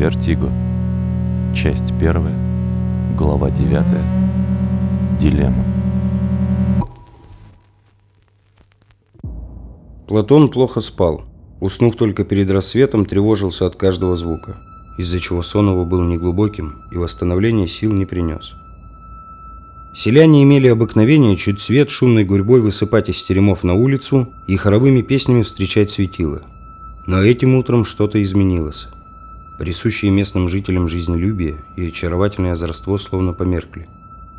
Вертиго. Часть первая. Глава девятая. Дилемма. Платон плохо спал. Уснув только перед рассветом, тревожился от каждого звука, из-за чего сон его был неглубоким и восстановление сил не принес. Селяне имели обыкновение чуть свет шумной гурьбой высыпать из теремов на улицу и хоровыми песнями встречать светило. Но этим утром что-то изменилось. Присущие местным жителям жизнелюбие и очаровательное озорство словно померкли.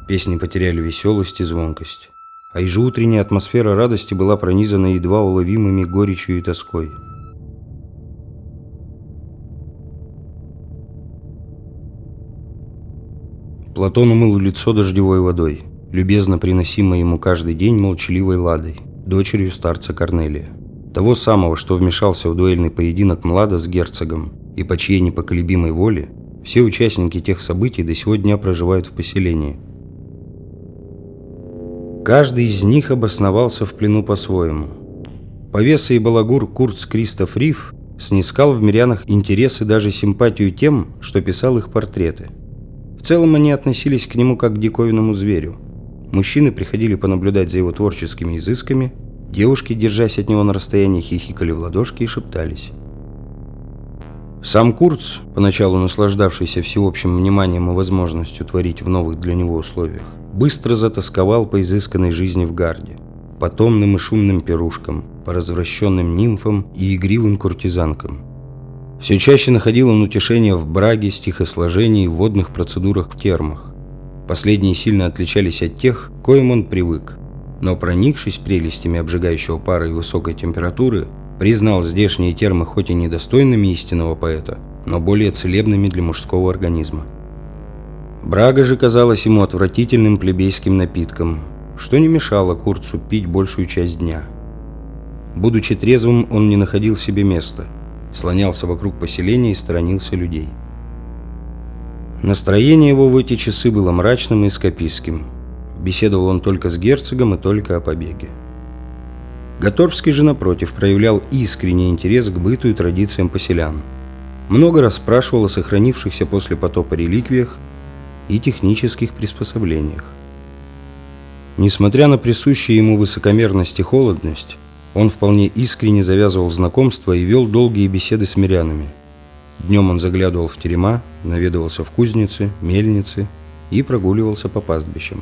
Песни потеряли веселость и звонкость. А ежеутренняя атмосфера радости была пронизана едва уловимыми горечью и тоской. Платон умыл лицо дождевой водой, любезно приносимой ему каждый день молчаливой Ладой, дочерью старца Корнелия. Того самого, что вмешался в дуэльный поединок Млада с герцогом, и по чьей непоколебимой воле все участники тех событий до сего дня проживают в поселении. Каждый из них обосновался в плену по-своему. Повеса и балагур Курц Кристоф Риф снискал в мирянах интерес и даже симпатию тем, что писал их портреты – в целом они относились к нему как к диковинному зверю. Мужчины приходили понаблюдать за его творческими изысками, девушки, держась от него на расстоянии, хихикали в ладошки и шептались. Сам Курц, поначалу наслаждавшийся всеобщим вниманием и возможностью творить в новых для него условиях, быстро затасковал по изысканной жизни в гарде, по томным и шумным пирушкам, по развращенным нимфам и игривым куртизанкам – все чаще находил он утешение в браге, стихосложении и водных процедурах в термах. Последние сильно отличались от тех, к коим он привык. Но проникшись прелестями обжигающего пара и высокой температуры, признал здешние термы хоть и недостойными истинного поэта, но более целебными для мужского организма. Брага же казалась ему отвратительным плебейским напитком, что не мешало Курцу пить большую часть дня. Будучи трезвым, он не находил себе места – слонялся вокруг поселения и сторонился людей. Настроение его в эти часы было мрачным и скопистским. Беседовал он только с герцогом и только о побеге. Готорвский же, напротив, проявлял искренний интерес к быту и традициям поселян. Много расспрашивал о сохранившихся после потопа реликвиях и технических приспособлениях. Несмотря на присущую ему высокомерность и холодность, он вполне искренне завязывал знакомства и вел долгие беседы с мирянами. Днем он заглядывал в терема, наведывался в кузницы, мельницы и прогуливался по пастбищам.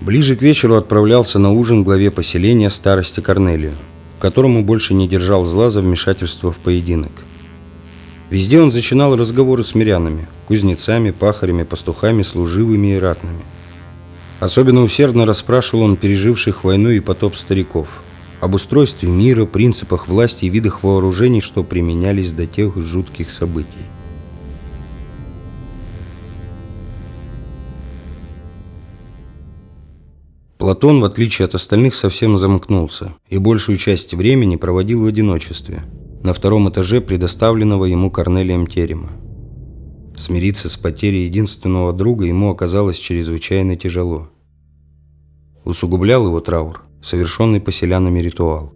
Ближе к вечеру отправлялся на ужин главе поселения старости Корнелию, которому больше не держал зла за вмешательство в поединок. Везде он зачинал разговоры с мирянами, кузнецами, пахарями, пастухами, служивыми и ратными – Особенно усердно расспрашивал он переживших войну и потоп стариков, об устройстве мира, принципах власти и видах вооружений, что применялись до тех жутких событий. Платон, в отличие от остальных, совсем замкнулся и большую часть времени проводил в одиночестве, на втором этаже предоставленного ему Корнелием терема. Смириться с потерей единственного друга ему оказалось чрезвычайно тяжело. Усугублял его траур, совершенный поселянами ритуал.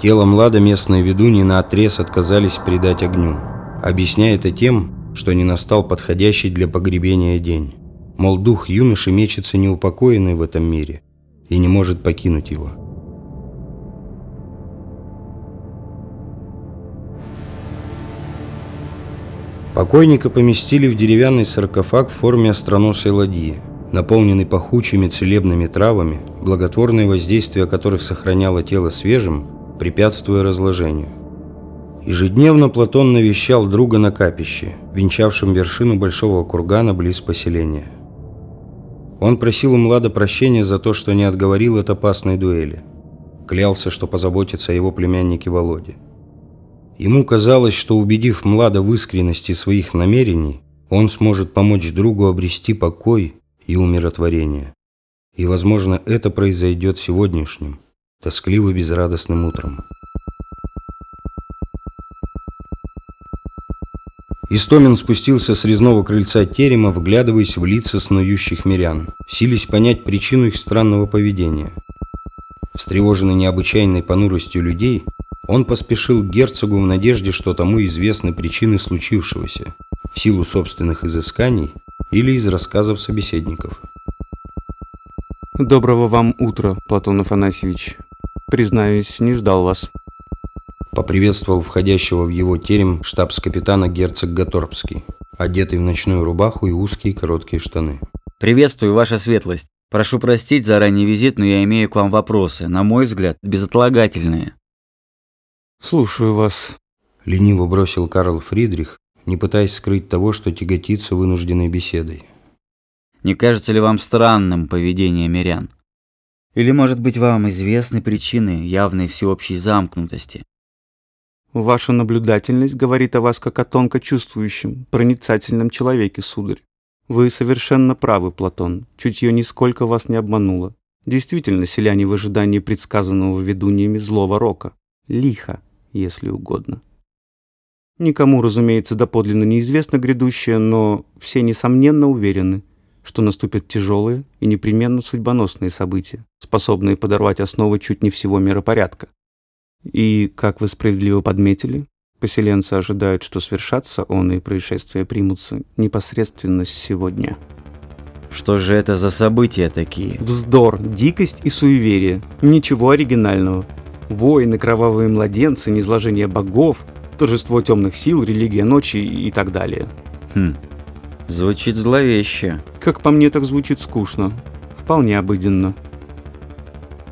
Тело Млада местные ведуньи наотрез отказались предать огню, объясняя это тем, что не настал подходящий для погребения день. Мол, дух юноши мечется неупокоенный в этом мире и не может покинуть его. Покойника поместили в деревянный саркофаг в форме остроносой ладьи, наполненный пахучими целебными травами, благотворное воздействие которых сохраняло тело свежим, препятствуя разложению. Ежедневно Платон навещал друга на капище, венчавшем вершину большого кургана близ поселения. Он просил у Млада прощения за то, что не отговорил от опасной дуэли. Клялся, что позаботится о его племяннике Володе. Ему казалось, что убедив Млада в искренности своих намерений, он сможет помочь другу обрести покой и умиротворение. И, возможно, это произойдет сегодняшним, тоскливо-безрадостным утром. Истомин спустился с резного крыльца терема, вглядываясь в лица снующих мирян, сились понять причину их странного поведения. Встревоженный необычайной понуростью людей, Он поспешил к герцогу в надежде, что тому известны причины случившегося, в силу собственных изысканий или из рассказов собеседников. Доброго вам утра, Платон Афанасьевич. Признаюсь, не ждал вас. Поприветствовал входящего в его терем штабс-капитана герцог Гаторбский, одетый в ночную рубаху и узкие короткие штаны. Приветствую, ваша светлость. Прошу простить за ранний визит, но я имею к вам вопросы, на мой взгляд, безотлагательные. Слушаю вас. Лениво бросил Карл Фридрих, не пытаясь скрыть того, что тяготится вынужденной беседой. Не кажется ли вам странным поведение мирян? Или, может быть, вам известны причины явной всеобщей замкнутости? Ваша наблюдательность говорит о вас как о тонко чувствующем, проницательном человеке, сударь. Вы совершенно правы, Платон. Чутье нисколько вас не обмануло. Действительно, селяне в ожидании предсказанного ведуньями злого рока. Лихо если угодно. Никому, разумеется, доподлинно неизвестно грядущее, но все несомненно уверены, что наступят тяжелые и непременно судьбоносные события, способные подорвать основы чуть не всего миропорядка. И, как вы справедливо подметили, поселенцы ожидают, что свершатся он и происшествия примутся непосредственно сегодня. Что же это за события такие? Вздор, дикость и суеверие. Ничего оригинального. Войны, кровавые младенцы, низложение богов, торжество темных сил, религия ночи и так далее. Хм, звучит зловеще. Как по мне, так звучит скучно. Вполне обыденно.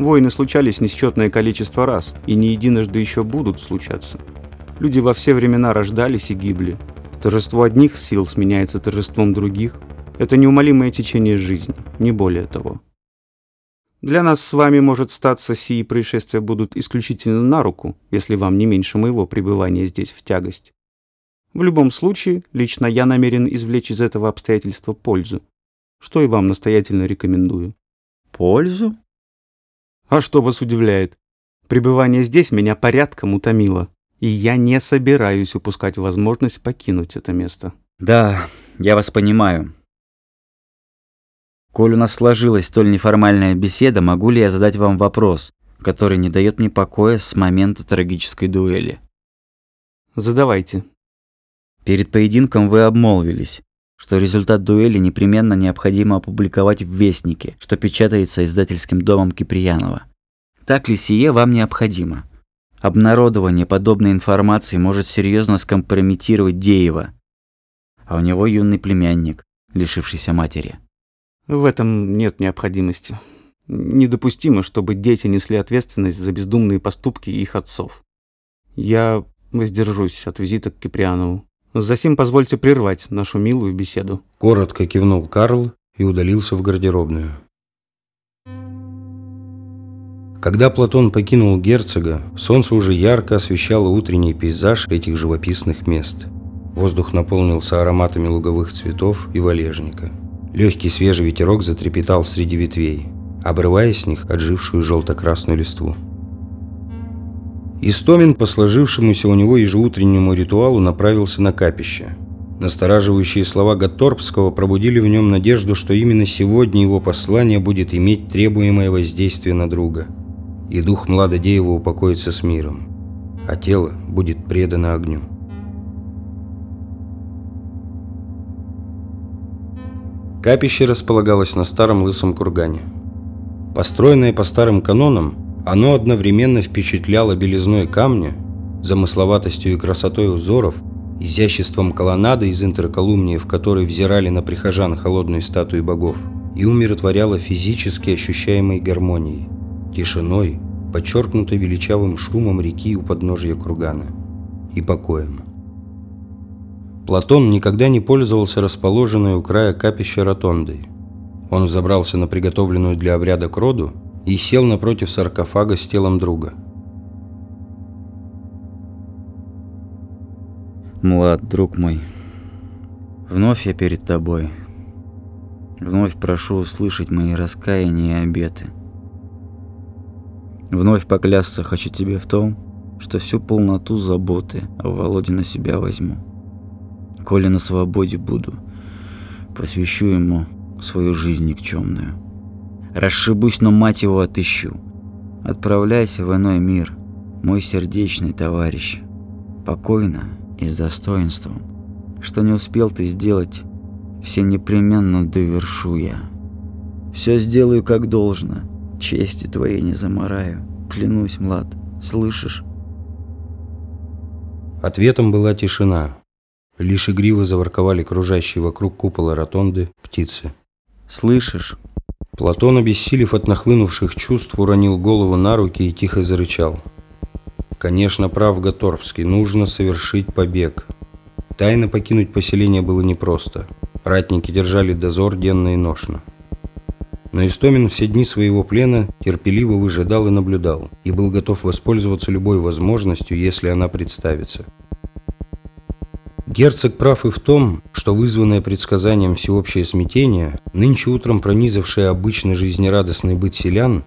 Войны случались несчетное количество раз, и не единожды еще будут случаться. Люди во все времена рождались и гибли. Торжество одних сил сменяется торжеством других. Это неумолимое течение жизни, не более того. Для нас с вами, может статься, сии происшествия будут исключительно на руку, если вам не меньше моего пребывания здесь в тягость. В любом случае, лично я намерен извлечь из этого обстоятельства пользу, что и вам настоятельно рекомендую. Пользу? А что вас удивляет? Пребывание здесь меня порядком утомило, и я не собираюсь упускать возможность покинуть это место. Да, я вас понимаю. Коль у нас сложилась столь неформальная беседа, могу ли я задать вам вопрос, который не дает мне покоя с момента трагической дуэли? Задавайте. Перед поединком вы обмолвились, что результат дуэли непременно необходимо опубликовать в Вестнике, что печатается издательским домом Киприянова. Так ли сие вам необходимо? Обнародование подобной информации может серьезно скомпрометировать Деева, а у него юный племянник, лишившийся матери. В этом нет необходимости. Недопустимо, чтобы дети несли ответственность за бездумные поступки их отцов. Я воздержусь от визита к Киприанову. Засим позвольте прервать нашу милую беседу. Коротко кивнул Карл и удалился в гардеробную. Когда Платон покинул герцога, солнце уже ярко освещало утренний пейзаж этих живописных мест. Воздух наполнился ароматами луговых цветов и валежника. Легкий свежий ветерок затрепетал среди ветвей, обрывая с них отжившую желто-красную листву. Истомин по сложившемуся у него ежеутреннему ритуалу направился на капище. Настораживающие слова Гатторпского пробудили в нем надежду, что именно сегодня его послание будет иметь требуемое воздействие на друга. И дух Младодеева упокоится с миром, а тело будет предано огню. Капище располагалось на старом лысом кургане. Построенное по старым канонам, оно одновременно впечатляло белизной камня, замысловатостью и красотой узоров, изяществом колоннады из интерколумнии, в которой взирали на прихожан холодные статуи богов, и умиротворяло физически ощущаемой гармонией, тишиной, подчеркнутой величавым шумом реки у подножия кургана и покоем. Платон никогда не пользовался расположенной у края капища ротондой. Он взобрался на приготовленную для обряда кроду и сел напротив саркофага с телом друга. Млад, друг мой, вновь я перед тобой. Вновь прошу услышать мои раскаяния и обеты. Вновь поклясться хочу тебе в том, что всю полноту заботы о Володе на себя возьму. Коли на свободе буду, посвящу ему свою жизнь никчемную. Расшибусь, но мать его отыщу. Отправляйся в иной мир, мой сердечный товарищ, покойно и с достоинством. Что не успел ты сделать, все непременно довершу я. Все сделаю как должно, чести твоей не замораю, клянусь, Млад, слышишь? Ответом была тишина. Лишь игриво заворковали кружащие вокруг купола ротонды птицы. Слышишь? Платон, обессилев от нахлынувших чувств, уронил голову на руки и тихо зарычал. Конечно, прав Готорвский, нужно совершить побег. Тайно покинуть поселение было непросто. Ратники держали дозор денно и ношно. Но Истомин все дни своего плена терпеливо выжидал и наблюдал, и был готов воспользоваться любой возможностью, если она представится. Герцог прав и в том, что вызванное предсказанием всеобщее смятение, нынче утром пронизавшее обычно жизнерадостный быт селян,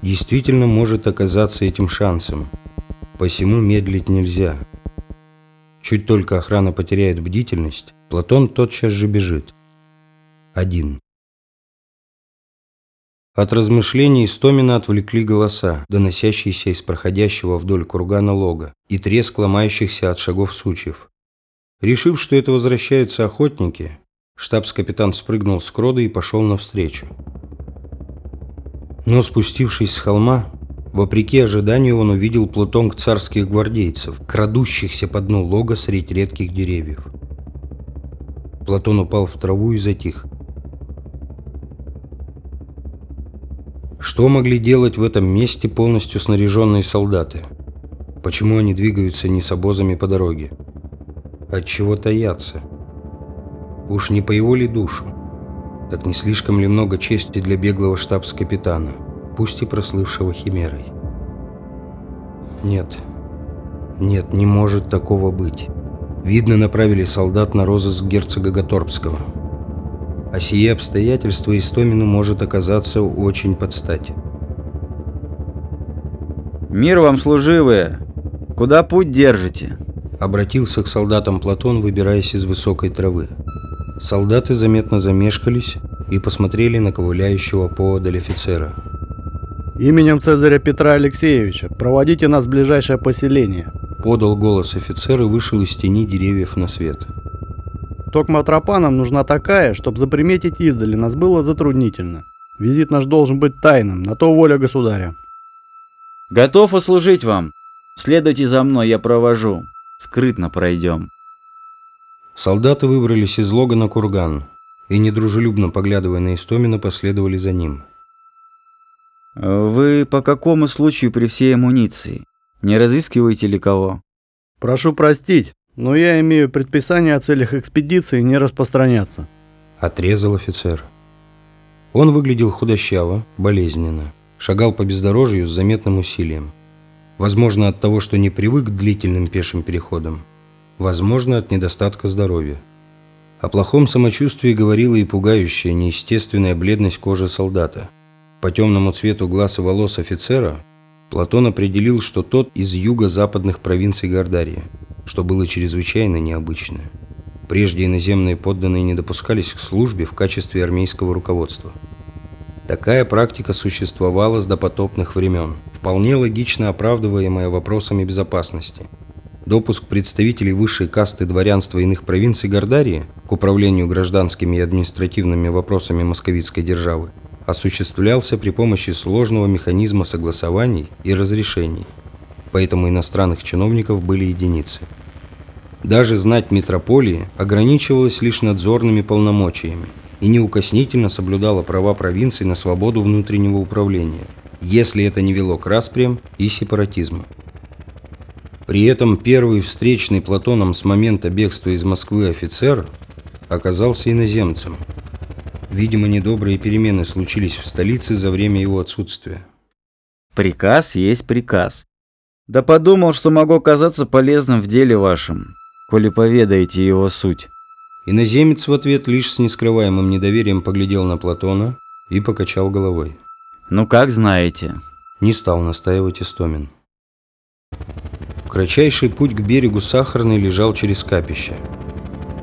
действительно может оказаться этим шансом. Посему медлить нельзя. Чуть только охрана потеряет бдительность, Платон тотчас же бежит. Один. От размышлений Истомина отвлекли голоса, доносящиеся из проходящего вдоль кургана лога, и треск ломающихся от шагов сучьев. Решив, что это возвращаются охотники, штабс-капитан спрыгнул с крода и пошел навстречу. Но спустившись с холма, вопреки ожиданию он увидел плутонг царских гвардейцев, крадущихся по дну лога средь редких деревьев. Платон упал в траву и затих. Что могли делать в этом месте полностью снаряженные солдаты? Почему они двигаются не с обозами по дороге? От чего таятся? Уж не по его ли душу? Так не слишком ли много чести для беглого штабс-капитана, пусть и прослывшего химерой? Нет, нет, не может такого быть. Видно, направили солдат на розыск герцога Готорбского. А сие обстоятельство Истомину может оказаться очень подстать. «Мир вам, служивые! Куда путь держите?» Обратился к солдатам Платон, выбираясь из высокой травы. Солдаты заметно замешкались и посмотрели на ковыляющего поодаль офицера. «Именем Цезаря Петра Алексеевича проводите нас в ближайшее поселение», Подал голос офицер и вышел из тени деревьев на свет. «Токма тропа нам нужна такая, чтобы заприметить издали нас было затруднительно. Визит наш должен быть тайным, на то воля государя». «Готов услужить вам. Следуйте за мной, я провожу. Скрытно пройдем». Солдаты выбрались из лога на курган и, недружелюбно поглядывая на Истомина, последовали за ним. «Вы по какому случаю при всей амуниции? Не разыскиваете ли кого?» «Прошу простить, но я имею предписание о целях экспедиции не распространяться». Отрезал офицер. Он выглядел худощаво, болезненно, шагал по бездорожью с заметным усилием. Возможно, от того, что не привык к длительным пешим переходам. Возможно, от недостатка здоровья. О плохом самочувствии говорила и пугающая, неестественная бледность кожи солдата. По темному цвету глаз и волос офицера Платон определил, что тот из юго-западных провинций Гордарии, что было чрезвычайно необычно. Прежде иноземные подданные не допускались к службе в качестве армейского руководства. Такая практика существовала с допотопных времен, вполне логично оправдываемая вопросами безопасности. Допуск представителей высшей касты дворянства иных провинций Гордарии к управлению гражданскими и административными вопросами московитской державы осуществлялся при помощи сложного механизма согласований и разрешений, поэтому иностранных чиновников были единицы. Даже знать метрополии ограничивалась лишь надзорными полномочиями и неукоснительно соблюдала права провинций на свободу внутреннего управления, если это не вело к распрям и сепаратизму. При этом первый встречный Платоном с момента бегства из Москвы офицер оказался иноземцем – Видимо, недобрые перемены случились в столице за время его отсутствия. Приказ есть приказ. Да подумал, что могу оказаться полезным в деле вашем, коли поведаете его суть. Иноземец в ответ лишь с нескрываемым недоверием поглядел на Платона и покачал головой. Ну как знаете. Не стал настаивать Истомин. Кратчайший путь к берегу Сахарной лежал через капище –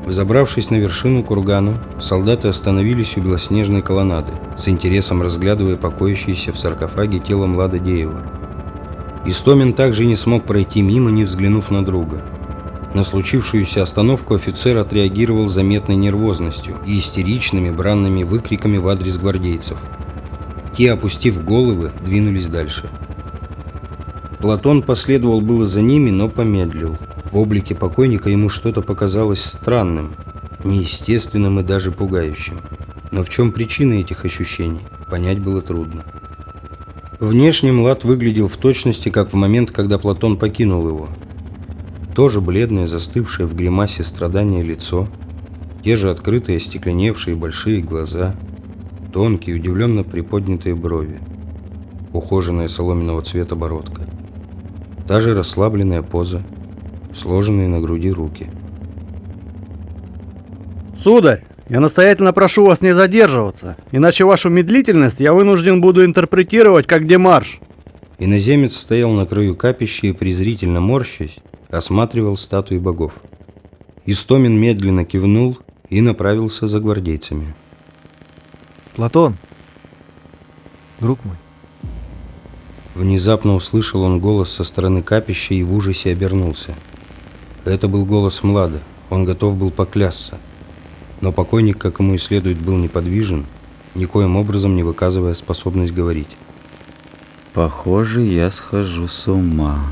Взобравшись на вершину кургана, солдаты остановились у белоснежной колоннады, с интересом разглядывая покоящееся в саркофаге тело Млада Деева. Истомин также не смог пройти мимо, не взглянув на друга. На случившуюся остановку офицер отреагировал заметной нервозностью и истеричными бранными выкриками в адрес гвардейцев. Те, опустив головы, двинулись дальше. Платон последовал было за ними, но помедлил. В облике покойника ему что-то показалось странным, неестественным и даже пугающим. Но в чем причина этих ощущений, понять было трудно. Внешне Млад выглядел в точности, как в момент, когда Платон покинул его. Тоже бледное, застывшее в гримасе страдания лицо, те же открытые, остекленевшие большие глаза, тонкие, удивленно приподнятые брови, ухоженная соломенного цвета бородка, та же расслабленная поза, сложенные на груди руки. Сударь, я настоятельно прошу вас не задерживаться, иначе вашу медлительность я вынужден буду интерпретировать как демарш. Иноземец стоял на краю капища и, презрительно морщась, осматривал статуи богов. Истомин медленно кивнул и направился за гвардейцами. Платон, друг мой, Внезапно услышал он голос со стороны капища и в ужасе обернулся. Это был голос Млада, он готов был поклясться. Но покойник, как ему и следует, был неподвижен, никоим образом не выказывая способность говорить. Похоже, я схожу с ума.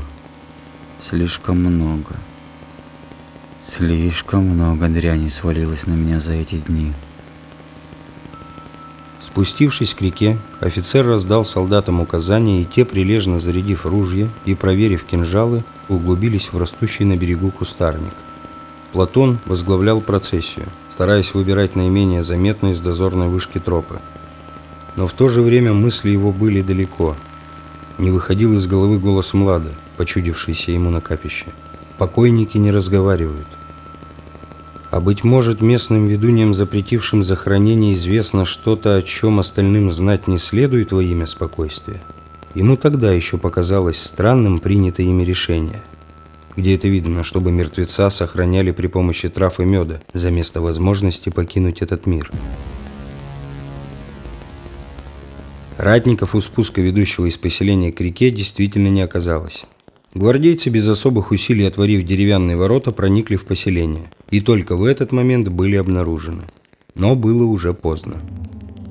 Слишком много. Слишком много дряни свалилось на меня за эти дни. Спустившись к реке, офицер раздал солдатам указания, и те, прилежно зарядив ружья и проверив кинжалы, углубились в растущий на берегу кустарник. Платон возглавлял процессию, стараясь выбирать наименее заметные с дозорной вышки тропы. Но в то же время мысли его были далеко. Не выходил из головы голос Млада, почудившийся ему на капище. Покойники не разговаривают. А быть может, местным ведуньям, запретившим захоронение, известно что-то, о чем остальным знать не следует во имя спокойствия. Ему тогда еще показалось странным принятое ими решение. Где это видно, чтобы мертвеца сохраняли при помощи трав и меда, за место возможности покинуть этот мир? Ратников у спуска, ведущего из поселения к реке, действительно не оказалось. Гвардейцы, без особых усилий отворив деревянные ворота, проникли в поселение. И только в этот момент были обнаружены. Но было уже поздно.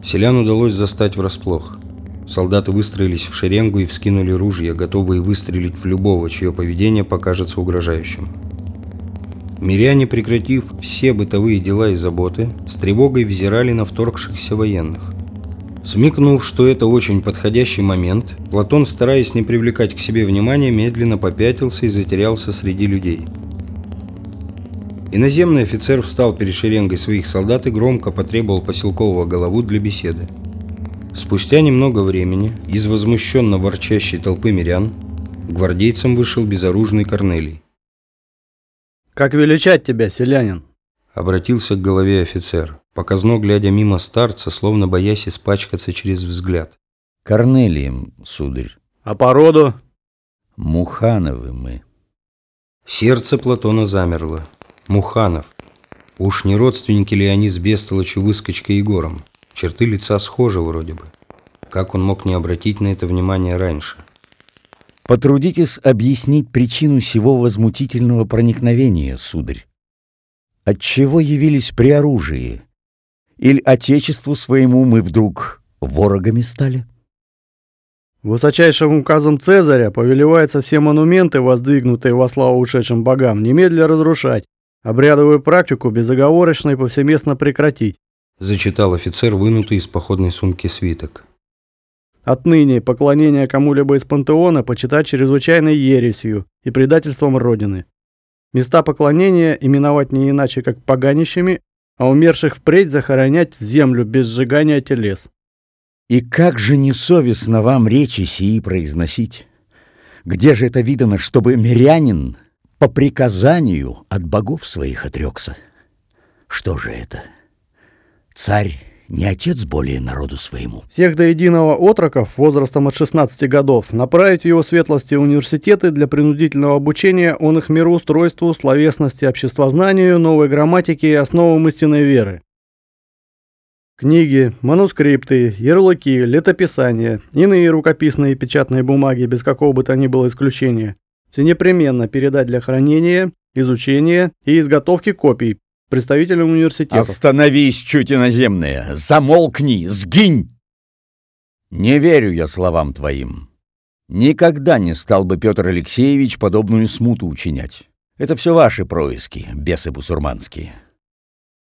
Селян удалось застать врасплох. Солдаты выстроились в шеренгу и вскинули ружья, готовые выстрелить в любого, чье поведение покажется угрожающим. Миряне, прекратив все бытовые дела и заботы, с тревогой взирали на вторгшихся военных. Смекнув, что это очень подходящий момент, Платон, стараясь не привлекать к себе внимания, медленно попятился и затерялся среди людей. Иноземный офицер встал перед шеренгой своих солдат и громко потребовал поселкового голову для беседы. Спустя немного времени из возмущенно ворчащей толпы мирян гвардейцам вышел безоружный Корнелий. Как величать тебя, селянин? Обратился к голове офицер, показно глядя мимо старца, словно боясь испачкаться через взгляд. Корнелием, сударь. А породу? Мухановы мы. Сердце Платона замерло. Муханов. Уж не родственники ли они с Бестолочью выскочкой Егором? Черты лица схожи вроде бы. Как он мог не обратить на это внимание раньше? Потрудитесь объяснить причину сего возмутительного проникновения, сударь. Отчего явились при оружии? Или отечеству своему мы вдруг ворогами стали? Высочайшим указом Цезаря повелевается все монументы, воздвигнутые во славу ушедшим богам, немедля разрушать, обрядовую практику безоговорочно и повсеместно прекратить. Зачитал офицер, вынутый из походной сумки свиток. Отныне поклонение кому-либо из пантеона почитать чрезвычайной ересью и предательством Родины. Места поклонения именовать не иначе, как поганищами, а умерших впредь захоронять в землю без сжигания телес. И как же несовестно вам речи сии произносить? Где же это видано, чтобы мирянин по приказанию от богов своих отрекся? Что же это? Царь не отец более народу своему. Всех до единого отроков возрастом от 16 годов направить в его светлости университеты для принудительного обучения он их мироустройству, словесности, обществознанию, новой грамматике и основам истинной веры. Книги, манускрипты, ярлыки, летописания, иные рукописные и печатные бумаги без какого бы то ни было исключения. Все непременно передать для хранения, изучения и изготовки копий представителям университетов. Остановись, чуть иноземная! Замолкни! Сгинь! Не верю я словам твоим. Никогда не стал бы Петр Алексеевич подобную смуту учинять. Это все ваши происки, бесы бусурманские.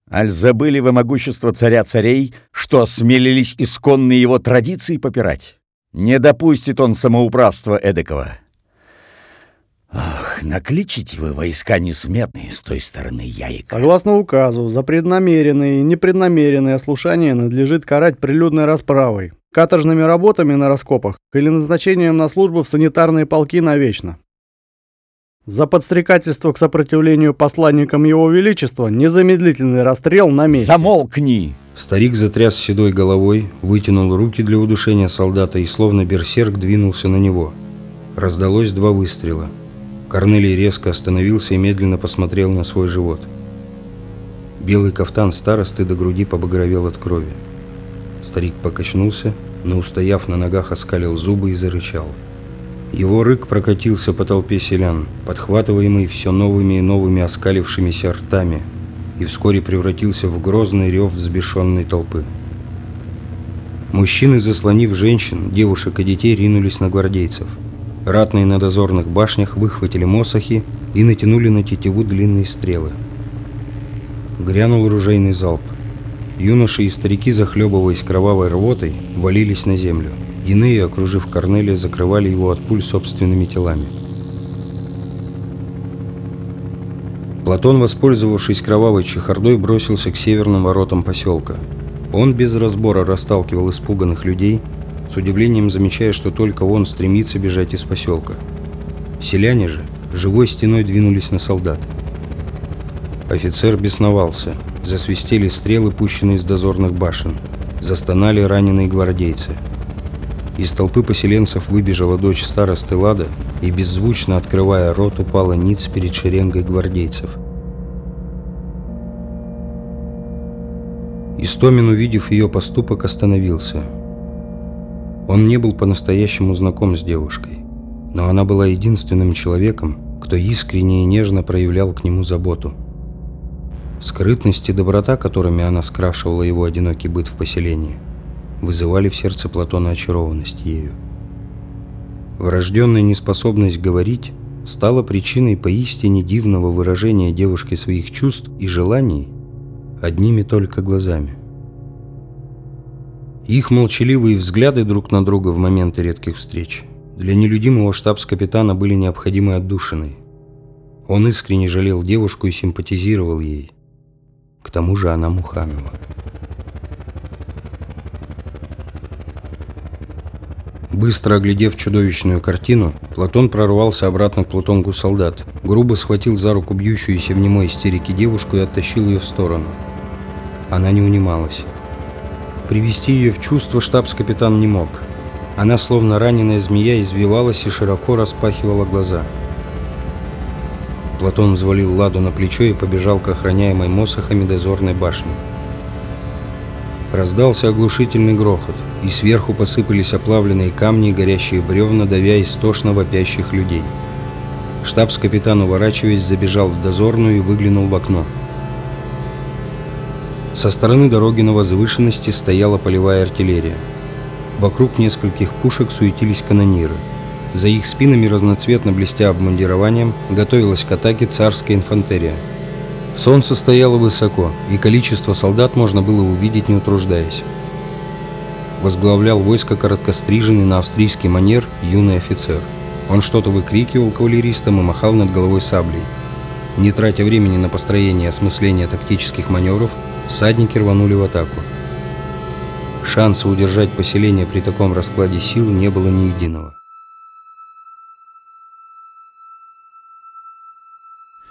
Аль забыли вы могущество царя-царей, что осмелились исконные его традиции попирать? Не допустит он самоуправства эдакого. Ах, накличите вы войска несметные с той стороны яйка. Согласно указу, за преднамеренные и непреднамеренные ослушания надлежит карать прилюдной расправой, каторжными работами на раскопах или назначением на службу в санитарные полки навечно. За подстрекательство к сопротивлению посланникам Его Величества незамедлительный расстрел на месте. Замолкни! Старик затряс седой головой, вытянул руки для удушения солдата и словно берсерк двинулся на него. Раздалось два выстрела. Корнелий резко остановился и медленно посмотрел на свой живот. Белый кафтан старосты до груди побагровел от крови. Старик покачнулся, но, устояв на ногах, оскалил зубы и зарычал. Его рык прокатился по толпе селян, подхватываемый все новыми и новыми оскалившимися ртами, и вскоре превратился в грозный рев взбешенной толпы. Мужчины, заслонив женщин, девушек и детей, ринулись на гвардейцев. Ратные на дозорных башнях выхватили мосохи и натянули на тетиву длинные стрелы. Грянул ружейный залп. Юноши и старики, захлебываясь кровавой рвотой, валились на землю. Иные, окружив Корнелия, закрывали его от пуль собственными телами. Платон, воспользовавшись кровавой чехардой, бросился к северным воротам поселка. Он без разбора расталкивал испуганных людей, с удивлением замечая, что только он стремится бежать из поселка. Селяне же живой стеной двинулись на солдат. Офицер бесновался. Засвистели стрелы, пущенные из дозорных башен. Застонали раненые гвардейцы – из толпы поселенцев выбежала дочь старосты Лада и, беззвучно открывая рот, упала ниц перед шеренгой гвардейцев. Истомин, увидев ее поступок, остановился. Он не был по-настоящему знаком с девушкой, но она была единственным человеком, кто искренне и нежно проявлял к нему заботу. Скрытность и доброта, которыми она скрашивала его одинокий быт в поселении – вызывали в сердце Платона очарованность ею. Врожденная неспособность говорить стала причиной поистине дивного выражения девушки своих чувств и желаний одними только глазами. Их молчаливые взгляды друг на друга в моменты редких встреч для нелюдимого штабс-капитана были необходимой отдушиной. Он искренне жалел девушку и симпатизировал ей. К тому же она Муханова. Быстро оглядев чудовищную картину, Платон прорвался обратно к плутонгу солдат, грубо схватил за руку бьющуюся в немой истерике девушку и оттащил ее в сторону. Она не унималась. Привести ее в чувство штабс-капитан не мог. Она, словно раненая змея, извивалась и широко распахивала глаза. Платон взвалил Ладу на плечо и побежал к охраняемой мосохами дозорной башне. Раздался оглушительный грохот, и сверху посыпались оплавленные камни и горящие бревна, давя истошно вопящих людей. Штабс-капитан, уворачиваясь, забежал в дозорную и выглянул в окно. Со стороны дороги на возвышенности стояла полевая артиллерия. Вокруг нескольких пушек суетились канониры. За их спинами, разноцветно блестя обмундированием, готовилась к атаке царская инфантерия – Солнце стояло высоко, и количество солдат можно было увидеть, не утруждаясь. Возглавлял войско короткостриженный на австрийский манер юный офицер. Он что-то выкрикивал кавалеристам и махал над головой саблей. Не тратя времени на построение и осмысление тактических маневров, всадники рванули в атаку. Шанса удержать поселение при таком раскладе сил не было ни единого.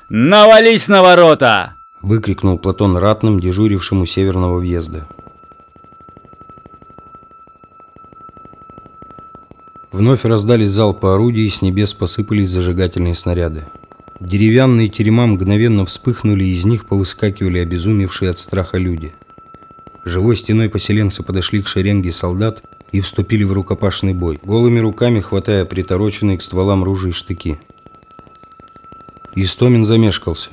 «Навались на ворота!» — выкрикнул Платон ратным, дежурившему северного въезда. Вновь раздались залпы орудий, с небес посыпались зажигательные снаряды. Деревянные терема мгновенно вспыхнули, и из них повыскакивали обезумевшие от страха люди. Живой стеной поселенцы подошли к шеренге солдат и вступили в рукопашный бой, голыми руками хватая притороченные к стволам ружей штыки. Истомин замешкался.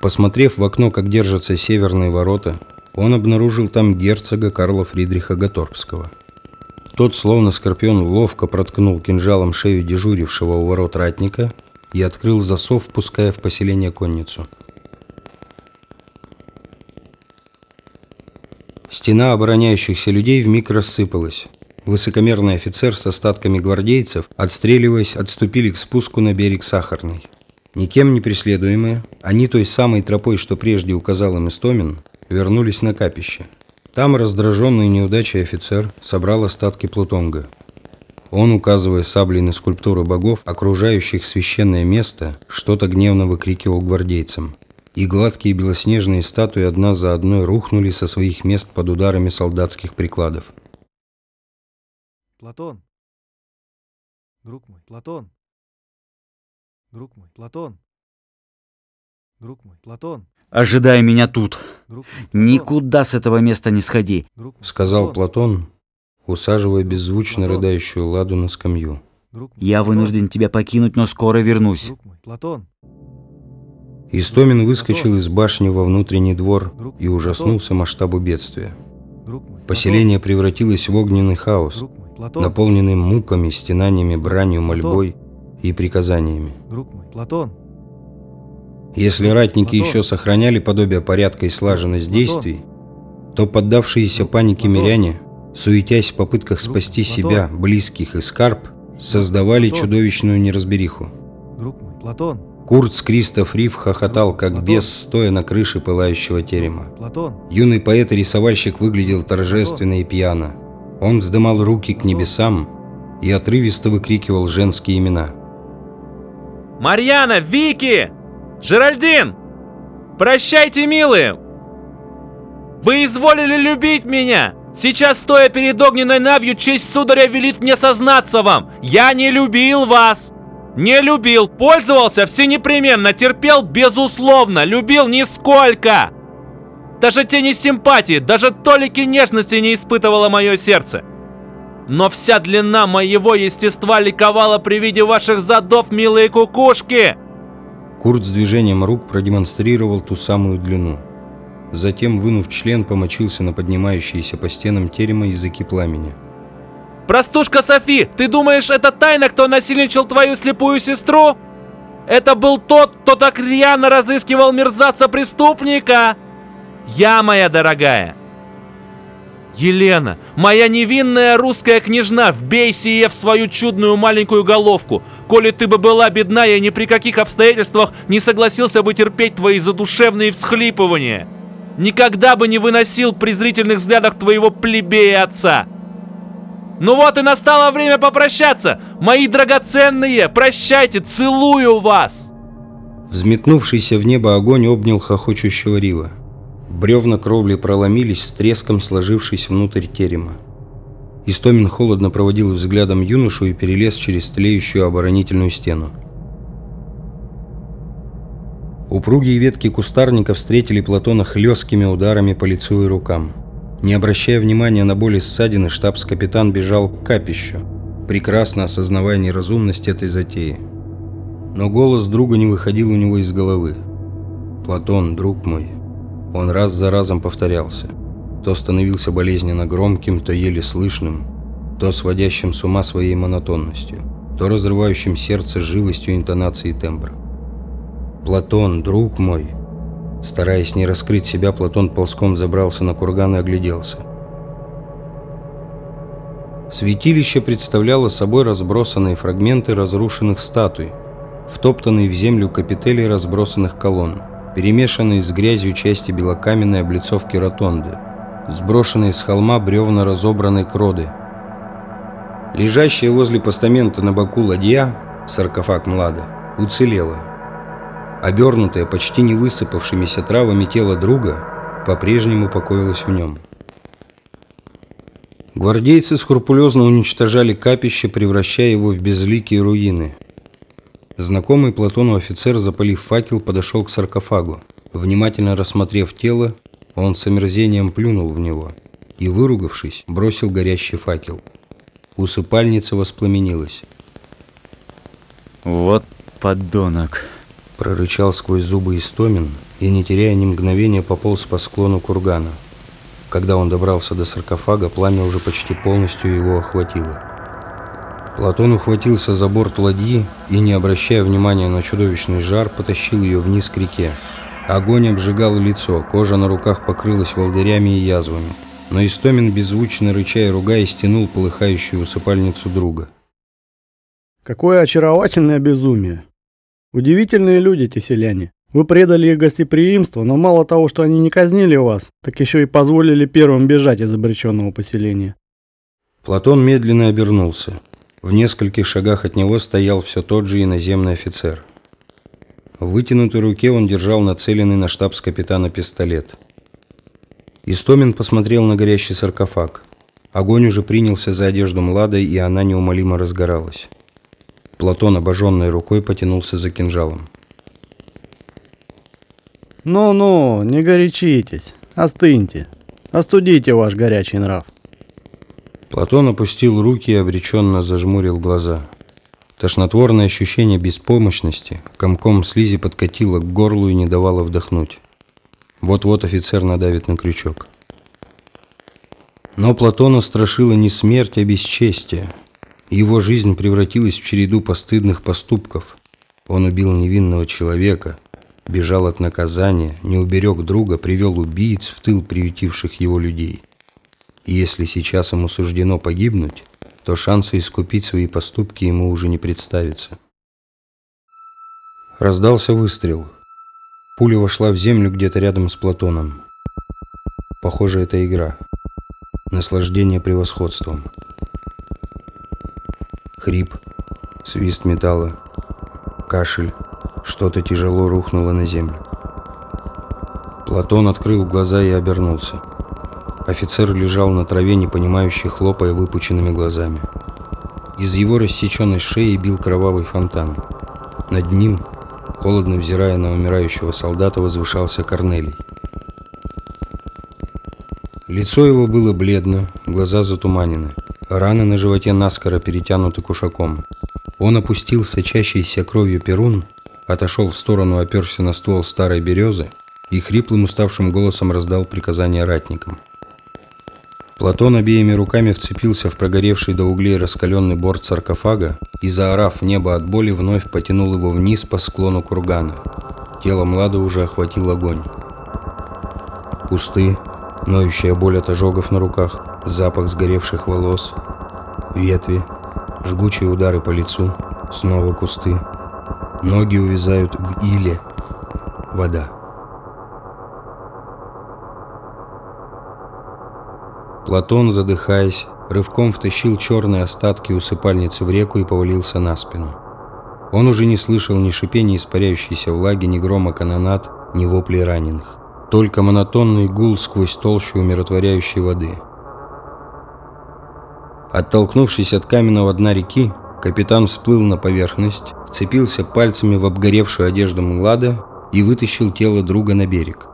Посмотрев в окно, как держатся северные ворота, он обнаружил там герцога Карла Фридриха Готорпского. Тот, словно скорпион, ловко проткнул кинжалом шею дежурившего у ворот ратника и открыл засов, впуская в поселение конницу. Стена обороняющихся людей вмиг рассыпалась. Высокомерный офицер с остатками гвардейцев, отстреливаясь, отступили к спуску на берег Сахарный. Никем не преследуемые, они той самой тропой, что прежде указал им Истомин, вернулись на капище. Там раздраженный неудачей офицер собрал остатки Плутонга. Он, указывая саблей на скульптуру богов, окружающих священное место, что-то гневно выкрикивал гвардейцам – и гладкие белоснежные статуи одна за одной рухнули со своих мест под ударами солдатских прикладов. Платон. Друг мой, Платон. Друг мой, Платон. Друг мой, Платон. Ожидай меня тут. Друг мой. Никуда с этого места не сходи. Друг мой, Сказал Платон, усаживая беззвучно рыдающую ладу на скамью. Я вынужден тебя покинуть, но скоро вернусь. Истомин выскочил из башни во внутренний двор и ужаснулся масштабу бедствия. Поселение превратилось в огненный хаос, наполненный муками, стенаниями, бранью, мольбой и приказаниями. Если ратники еще сохраняли подобие порядка и слаженность действий, то поддавшиеся панике миряне, суетясь в попытках спасти себя, близких и скарб, создавали чудовищную неразбериху. Друг мой, Платон. Курц Кристоф Риф хохотал, как Платон. бес, стоя на крыше пылающего терема. Платон. Юный поэт и рисовальщик выглядел торжественно и пьяно. Он вздымал руки к небесам и отрывисто выкрикивал женские имена. Марьяна, Вики! Жеральдин! Прощайте, милые! Вы изволили любить меня! Сейчас, стоя перед огненной навью, честь сударя велит мне сознаться вам! Я не любил вас! Не любил, пользовался всенепременно, терпел безусловно, любил нисколько! Даже тени симпатии, даже толики нежности не испытывало мое сердце. Но вся длина моего естества ликовала при виде ваших задов, милые кукушки! Курт с движением рук продемонстрировал ту самую длину. Затем, вынув член, помочился на поднимающиеся по стенам терема языки пламени. Простушка Софи, ты думаешь, это тайна, кто насильничал твою слепую сестру? Это был тот, кто так рьяно разыскивал мерзавца-преступника! Я, моя дорогая! Елена, моя невинная русская княжна, вбей сие в свою чудную маленькую головку. Коли ты бы была бедна, я ни при каких обстоятельствах не согласился бы терпеть твои задушевные всхлипывания. Никогда бы не выносил презрительных взглядов твоего плебея отца. Ну вот и настало время попрощаться. Мои драгоценные, прощайте, целую вас. Взметнувшийся в небо огонь обнял хохочущего Рива. Бревна кровли проломились, с треском сложившись внутрь терема. Истомин холодно проводил взглядом юношу и перелез через тлеющую оборонительную стену. Упругие ветки кустарника встретили Платона хлесткими ударами по лицу и рукам. Не обращая внимания на боли ссадины, штабс-капитан бежал к капищу, прекрасно осознавая неразумность этой затеи. Но голос друга не выходил у него из головы. «Платон, друг мой». Он раз за разом повторялся. То становился болезненно громким, то еле слышным, то сводящим с ума своей монотонностью, то разрывающим сердце живостью интонации и тембра. «Платон, друг мой!» Стараясь не раскрыть себя, Платон ползком забрался на курган и огляделся. Святилище представляло собой разбросанные фрагменты разрушенных статуй, втоптанные в землю капители разбросанных колонн, перемешанные с грязью части белокаменной облицовки ротонды, сброшенные с холма бревна разобранной кроды. Лежащая возле постамента на боку ладья, саркофаг Млада, уцелела. Обернутое почти не высыпавшимися травами тело друга по-прежнему покоилось в нем. Гвардейцы скрупулезно уничтожали капище, превращая его в безликие руины. Знакомый Платону офицер, запалив факел, подошел к саркофагу. Внимательно рассмотрев тело, Он с омерзением плюнул в него и, выругавшись, бросил горящий факел. Усыпальница воспламенилась. Вот подонок. Прорычал сквозь зубы Истомин и, не теряя ни мгновения, пополз по склону кургана. Когда он добрался до саркофага, пламя уже почти полностью его охватило. Платон ухватился за борт ладьи и, не обращая внимания на чудовищный жар, потащил ее вниз к реке. Огонь обжигал лицо, кожа на руках покрылась волдырями и язвами. Но Истомин, беззвучно рыча и ругая, стянул полыхающую усыпальницу друга. Какое очаровательное безумие. Удивительные люди эти селяне. Вы предали их гостеприимство, но мало того, что они не казнили вас, так еще и позволили первым бежать из обреченного поселения. Платон медленно обернулся. В нескольких шагах от него стоял все тот же иноземный офицер. В вытянутой руке он держал нацеленный на штабс-капитана пистолет. Истомин посмотрел на горящий саркофаг. Огонь уже принялся за одежду Младой, и она неумолимо разгоралась. Платон, обожженной рукой, потянулся за кинжалом. Ну-ну, не горячитесь, остыньте, остудите ваш горячий нрав. Платон опустил руки и обреченно зажмурил глаза. Тошнотворное ощущение беспомощности комком слизи подкатило к горлу и не давало вдохнуть. Вот-вот офицер надавит на крючок. Но Платона страшила не смерть, а бесчестие. Его жизнь превратилась в череду постыдных поступков. Он убил невинного человека, бежал от наказания, не уберег друга, привел убийц в тыл приютивших его людей. И если сейчас ему суждено погибнуть, то шанса искупить свои поступки ему уже не представится. Раздался выстрел. Пуля вошла в землю где-то рядом с Платоном. Похоже, это игра. Наслаждение превосходством. Хрип, свист металла, кашель. Что-то тяжело рухнуло на землю. Платон открыл глаза и обернулся. Офицер лежал на траве, непонимающе хлопая выпученными глазами. Из его рассеченной шеи бил кровавый фонтан. Над ним, холодно взирая на умирающего солдата, возвышался Корнелий. Лицо его было бледно, глаза затуманены. Раны на животе наскоро перетянуты кушаком. Он опустил сочащийся кровью перун, отошел в сторону, оперся на ствол старой березы и хриплым уставшим голосом раздал приказания ратникам. Платон обеими руками вцепился в прогоревший до углей раскаленный борт саркофага и, заорав в небо от боли, вновь потянул его вниз по склону кургана. Тело Млада уже охватил огонь. Кусты, ноющая боль от ожогов на руках, запах сгоревших волос, ветви, жгучие удары по лицу, снова кусты. Ноги увязают в иле. Вода. Платон, задыхаясь, рывком втащил черные остатки усыпальницы в реку и повалился на спину. Он уже не слышал ни шипения испаряющейся влаги, ни грома канонат, ни воплей раненых. Только монотонный гул сквозь толщу умиротворяющей воды. Оттолкнувшись от каменного дна реки, капитан всплыл на поверхность, вцепился пальцами в обгоревшую одежду Млада и вытащил тело друга на берег.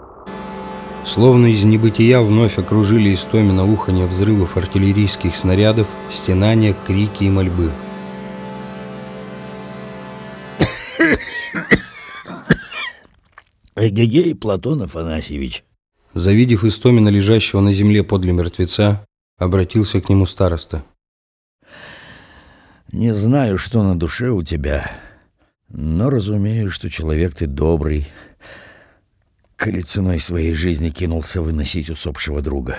Словно из небытия вновь окружили Истомина уханье взрывов артиллерийских снарядов, стенания, крики и мольбы. Эгегей, Платон Афанасьевич. Завидев Истомина, лежащего на земле подле мертвеца, обратился к нему староста. Не знаю, что на душе у тебя, но разумею, что человек ты добрый, коли ценой своей жизни кинулся выносить усопшего друга.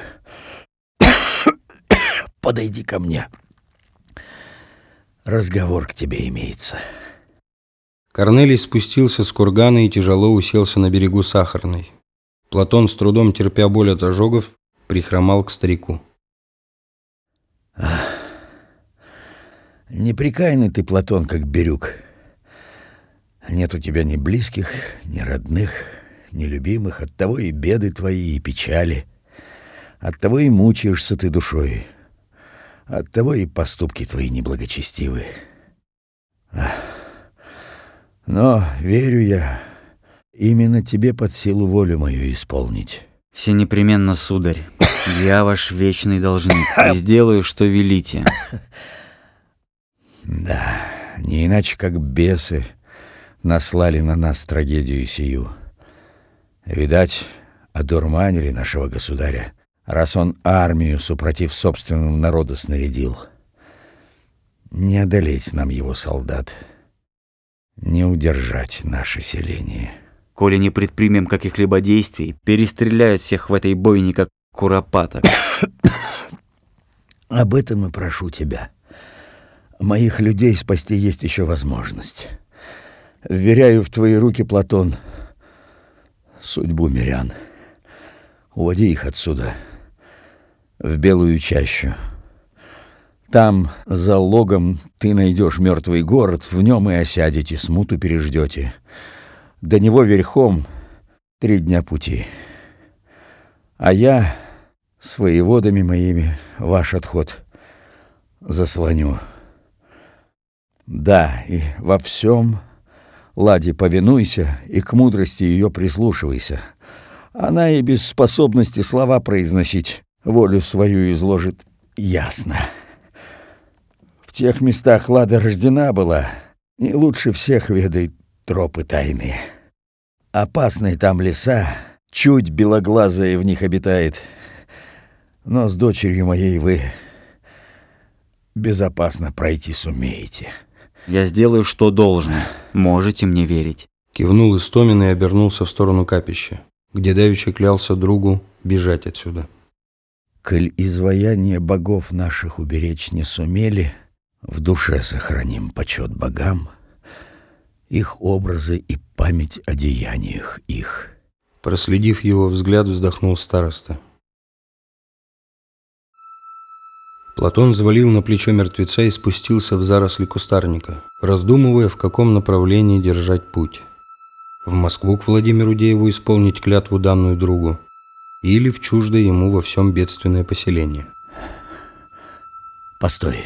Подойди ко мне. Разговор к тебе имеется. Корнелий спустился с кургана и тяжело уселся на берегу Сахарной. Платон, с трудом терпя боль от ожогов, прихромал к старику. Неприкаянный ты, Платон, как Бирюк. Нет у тебя ни близких, ни родных, ни любимых, оттого и беды твои, и печали. Оттого и мучаешься ты душой. Оттого и поступки твои неблагочестивы. Но верю я, именно тебе под силу волю мою исполнить. Все непременно, сударь. Я ваш вечный должник. И сделаю, что велите. Да, не иначе как бесы наслали на нас трагедию сию. Видать, одурманили нашего государя, раз он армию, супротив собственного народа, снарядил. Не одолеть нам его солдат, не удержать наше селение. Коли не предпримем каких-либо действий, перестреляют всех в этой бойне, как куропаток. Об этом и прошу тебя. Моих людей спасти есть еще возможность. Вверяю в твои руки, Платон, судьбу мирян. Уводи их отсюда, в белую чащу. Там, за логом, ты найдешь мертвый город, в нем и осядете, смуту переждете. До него верхом три дня пути. А я с воеводами моими ваш отход заслоню. Да, и во всем Ладе повинуйся и к мудрости ее прислушивайся. Она и без способности слова произносить волю свою изложит ясно. В тех местах Лада рождена была, и лучше всех ведает тропы тайные. Опасные там леса, чуть белоглазая в них обитает. Но с дочерью моей вы безопасно пройти сумеете. Я сделаю, что должно. Можете мне верить. Кивнул Истомин и обернулся в сторону капища, где Давича клялся другу бежать отсюда. Коль изваяния богов наших уберечь не сумели, в душе сохраним почет богам, их образы и память о деяниях их. Проследив его взгляд, вздохнул староста. Платон взвалил на плечо мертвеца и спустился в заросли кустарника, раздумывая, в каком направлении держать путь. В Москву к Владимиру Дееву исполнить клятву данную другу или в чуждое ему во всем бедственное поселение. Постой.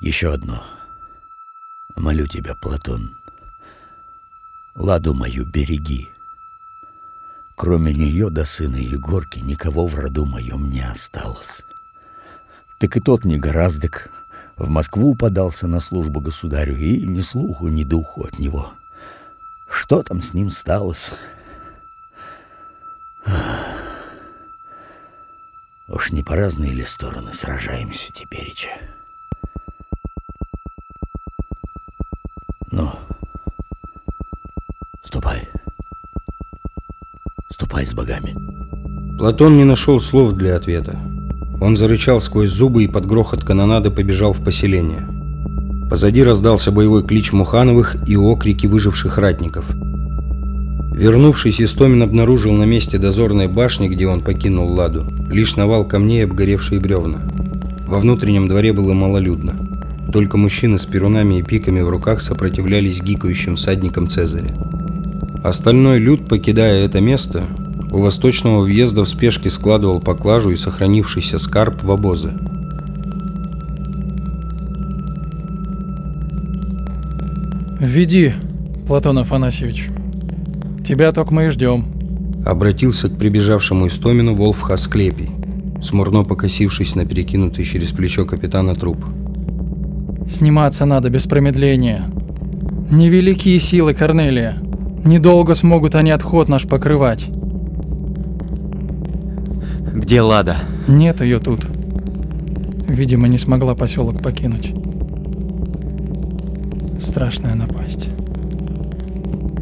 Еще одно. Молю тебя, Платон. Ладу мою береги. Кроме нее до сына Егорки никого в роду моем не осталось. Так и тот негораздок в Москву подался на службу государю, и ни слуху, ни духу от него. Что там с ним сталось? Уж не по разные ли стороны сражаемся тепереча? Ну, Ступай с богами. Платон не нашел слов для ответа. Он зарычал сквозь зубы и под грохот канонады побежал в поселение. Позади раздался боевой клич Мухановых и окрики выживших ратников. Вернувшись, Истомин обнаружил на месте дозорной башни, где он покинул Ладу, лишь навал камней и обгоревшие бревна. Во внутреннем дворе было малолюдно. Только мужчины с перунами и пиками в руках сопротивлялись гикающим всадникам Цезаря. Остальной люд, покидая это место, у восточного въезда в спешке складывал поклажу и сохранившийся скарб в обозы. Веди, Платон Афанасьевич. Тебя только мы и ждем. Обратился к прибежавшему Истомину Волф Хасклепий, смурно покосившись на перекинутый через плечо капитана труп. Сниматься надо без промедления. Невеликие силы Корнелия. Недолго смогут они отход наш покрывать. Где Лада? Нет ее тут. Видимо, не смогла поселок покинуть. Страшная напасть.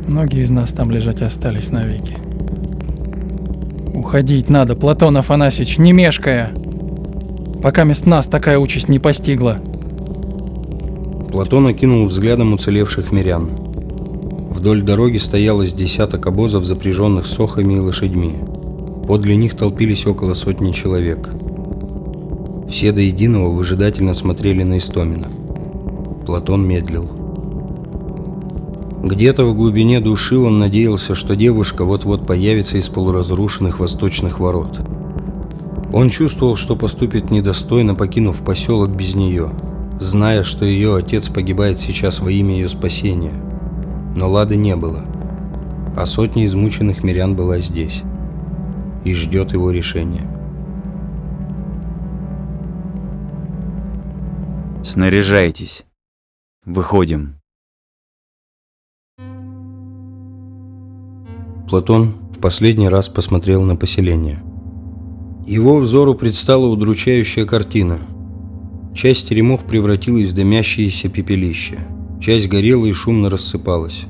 Многие из нас там лежать остались навеки. Уходить надо, Платон Афанасьевич, не мешкая. Пока мест нас такая участь не постигла. Платон окинул взглядом уцелевших мирян. Вдоль дороги стоялось десяток обозов, запряженных сохами и лошадьми. Подле них толпились около сотни человек. Все до единого выжидательно смотрели на Истомина. Платон медлил. Где-то в глубине души он надеялся, что девушка вот-вот появится из полуразрушенных восточных ворот. Он чувствовал, что поступит недостойно, покинув поселок без нее, зная, что ее отец погибает сейчас во имя ее спасения. Но Лады не было. а сотня измученных мирян была здесь и ждет его решения. Снаряжайтесь. Выходим. Платон в последний раз посмотрел на поселение. Его взору предстала удручающая картина. Часть теремов превратилась в дымящиеся пепелища. Часть горела и шумно рассыпалась.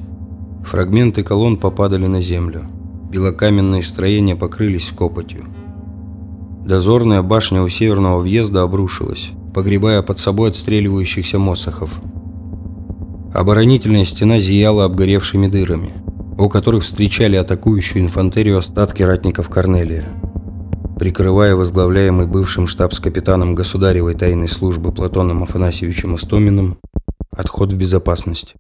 Фрагменты колонн попадали на землю. Белокаменные строения покрылись копотью. Дозорная башня у северного въезда обрушилась, погребая под собой отстреливающихся мосохов. Оборонительная стена зияла обгоревшими дырами, у которых встречали атакующую инфантерию остатки ратников Корнелия. Прикрывая возглавляемый бывшим штабс-капитаном государевой тайной службы Платоном Афанасьевичем Истоминым, отход в безопасность.